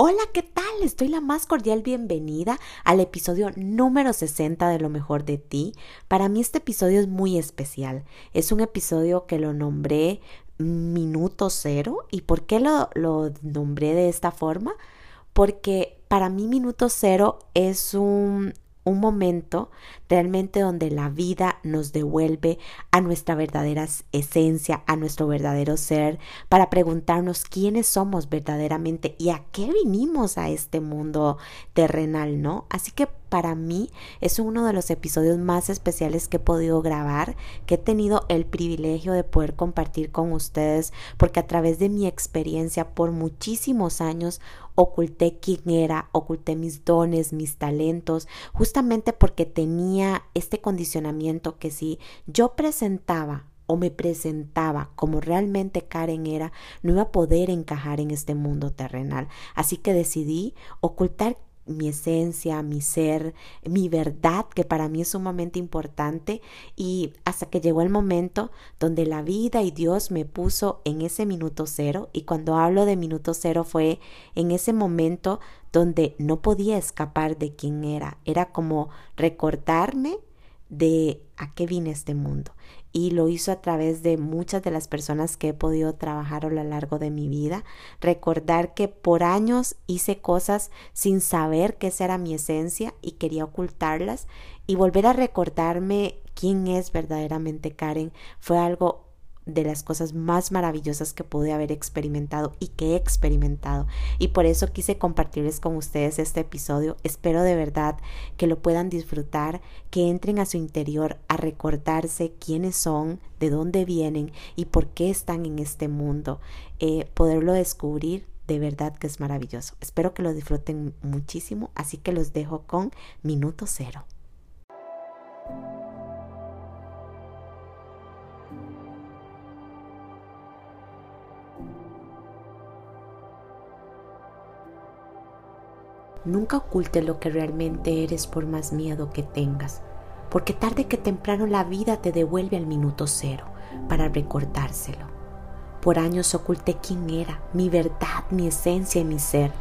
Hola, ¿qué tal? Estoy la más cordial bienvenida al episodio número 60 de Lo mejor de ti. Para mí este episodio es muy especial. Es un episodio que lo nombré Minuto Cero. ¿Y por qué lo, lo nombré de esta forma? Porque para mí Minuto Cero es un, un momento realmente donde la vida nos devuelve a nuestra verdadera esencia, a nuestro verdadero ser, para preguntarnos quiénes somos verdaderamente y a qué vinimos a este mundo terrenal, ¿no? Así que para mí es uno de los episodios más especiales que he podido grabar, que he tenido el privilegio de poder compartir con ustedes, porque a través de mi experiencia por muchísimos años oculté quién era, oculté mis dones, mis talentos, justamente porque tenía este condicionamiento que si yo presentaba o me presentaba como realmente Karen era, no iba a poder encajar en este mundo terrenal. Así que decidí ocultar mi esencia, mi ser, mi verdad, que para mí es sumamente importante, y hasta que llegó el momento donde la vida y Dios me puso en ese minuto cero, y cuando hablo de minuto cero fue en ese momento donde no podía escapar de quién era, era como recordarme de a qué vine este mundo y lo hizo a través de muchas de las personas que he podido trabajar a lo largo de mi vida. Recordar que por años hice cosas sin saber que esa era mi esencia y quería ocultarlas y volver a recordarme quién es verdaderamente Karen fue algo de las cosas más maravillosas que pude haber experimentado y que he experimentado. Y por eso quise compartirles con ustedes este episodio. Espero de verdad que lo puedan disfrutar, que entren a su interior a recordarse quiénes son, de dónde vienen y por qué están en este mundo. Eh, poderlo descubrir de verdad que es maravilloso. Espero que lo disfruten muchísimo, así que los dejo con minuto cero. Nunca oculte lo que realmente eres por más miedo que tengas, porque tarde que temprano la vida te devuelve al minuto cero para recordárselo. Por años oculté quién era, mi verdad, mi esencia y mi ser.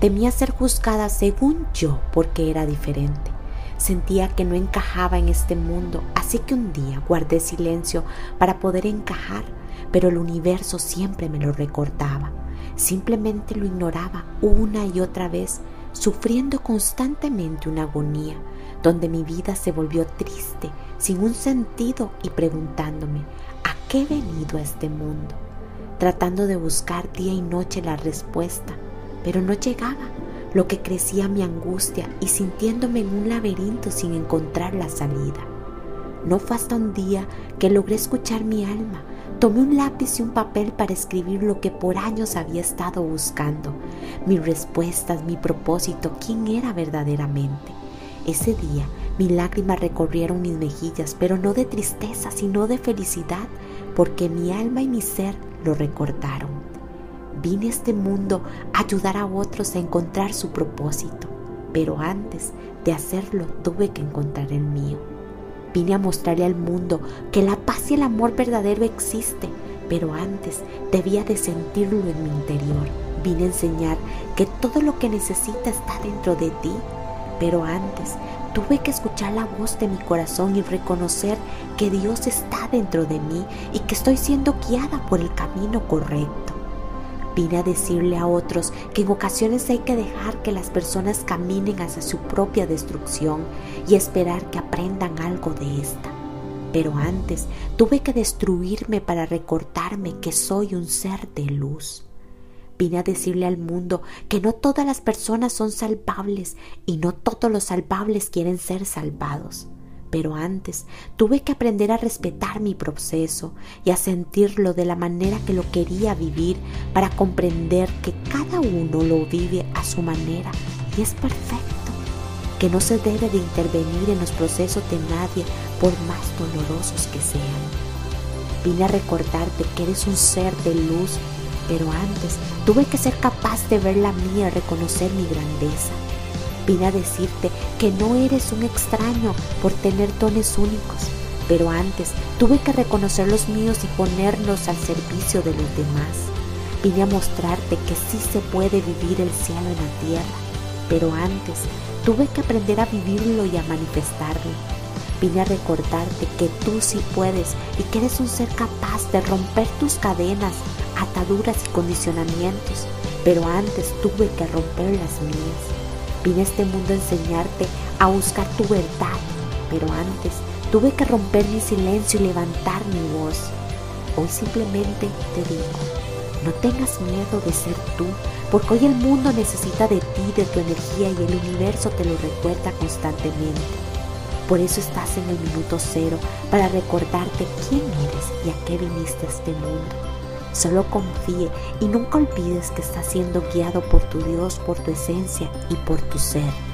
Temía ser juzgada según yo porque era diferente. Sentía que no encajaba en este mundo, así que un día guardé silencio para poder encajar, pero el universo siempre me lo recordaba. Simplemente lo ignoraba una y otra vez sufriendo constantemente una agonía, donde mi vida se volvió triste, sin un sentido y preguntándome, ¿a qué he venido a este mundo? Tratando de buscar día y noche la respuesta, pero no llegaba, lo que crecía mi angustia y sintiéndome en un laberinto sin encontrar la salida. No fue hasta un día que logré escuchar mi alma, Tomé un lápiz y un papel para escribir lo que por años había estado buscando, mis respuestas, mi propósito, quién era verdaderamente. Ese día mis lágrimas recorrieron mis mejillas, pero no de tristeza, sino de felicidad, porque mi alma y mi ser lo recordaron. Vine a este mundo a ayudar a otros a encontrar su propósito, pero antes de hacerlo tuve que encontrar el mío. Vine a mostrarle al mundo que la paz y el amor verdadero existe, pero antes debía de sentirlo en mi interior. Vine a enseñar que todo lo que necesita está dentro de ti, pero antes tuve que escuchar la voz de mi corazón y reconocer que Dios está dentro de mí y que estoy siendo guiada por el camino correcto. Vine a decirle a otros que en ocasiones hay que dejar que las personas caminen hacia su propia destrucción y esperar que aprendan algo de esta. Pero antes tuve que destruirme para recordarme que soy un ser de luz. Vine a decirle al mundo que no todas las personas son salvables y no todos los salvables quieren ser salvados pero antes tuve que aprender a respetar mi proceso y a sentirlo de la manera que lo quería vivir para comprender que cada uno lo vive a su manera y es perfecto. que no se debe de intervenir en los procesos de nadie por más dolorosos que sean. Vine a recordarte que eres un ser de luz, pero antes tuve que ser capaz de ver la mía y reconocer mi grandeza. Vine a decirte que no eres un extraño por tener dones únicos, pero antes tuve que reconocer los míos y ponerlos al servicio de los demás. Vine a mostrarte que sí se puede vivir el cielo en la tierra, pero antes tuve que aprender a vivirlo y a manifestarlo. Vine a recordarte que tú sí puedes y que eres un ser capaz de romper tus cadenas, ataduras y condicionamientos, pero antes tuve que romper las mías. Vine a este mundo a enseñarte a buscar tu verdad, pero antes tuve que romper mi silencio y levantar mi voz. Hoy simplemente te digo, no tengas miedo de ser tú, porque hoy el mundo necesita de ti, de tu energía y el universo te lo recuerda constantemente. Por eso estás en el minuto cero, para recordarte quién eres y a qué viniste a este mundo. Solo confíe y nunca olvides que estás siendo guiado por tu Dios, por tu esencia y por tu ser.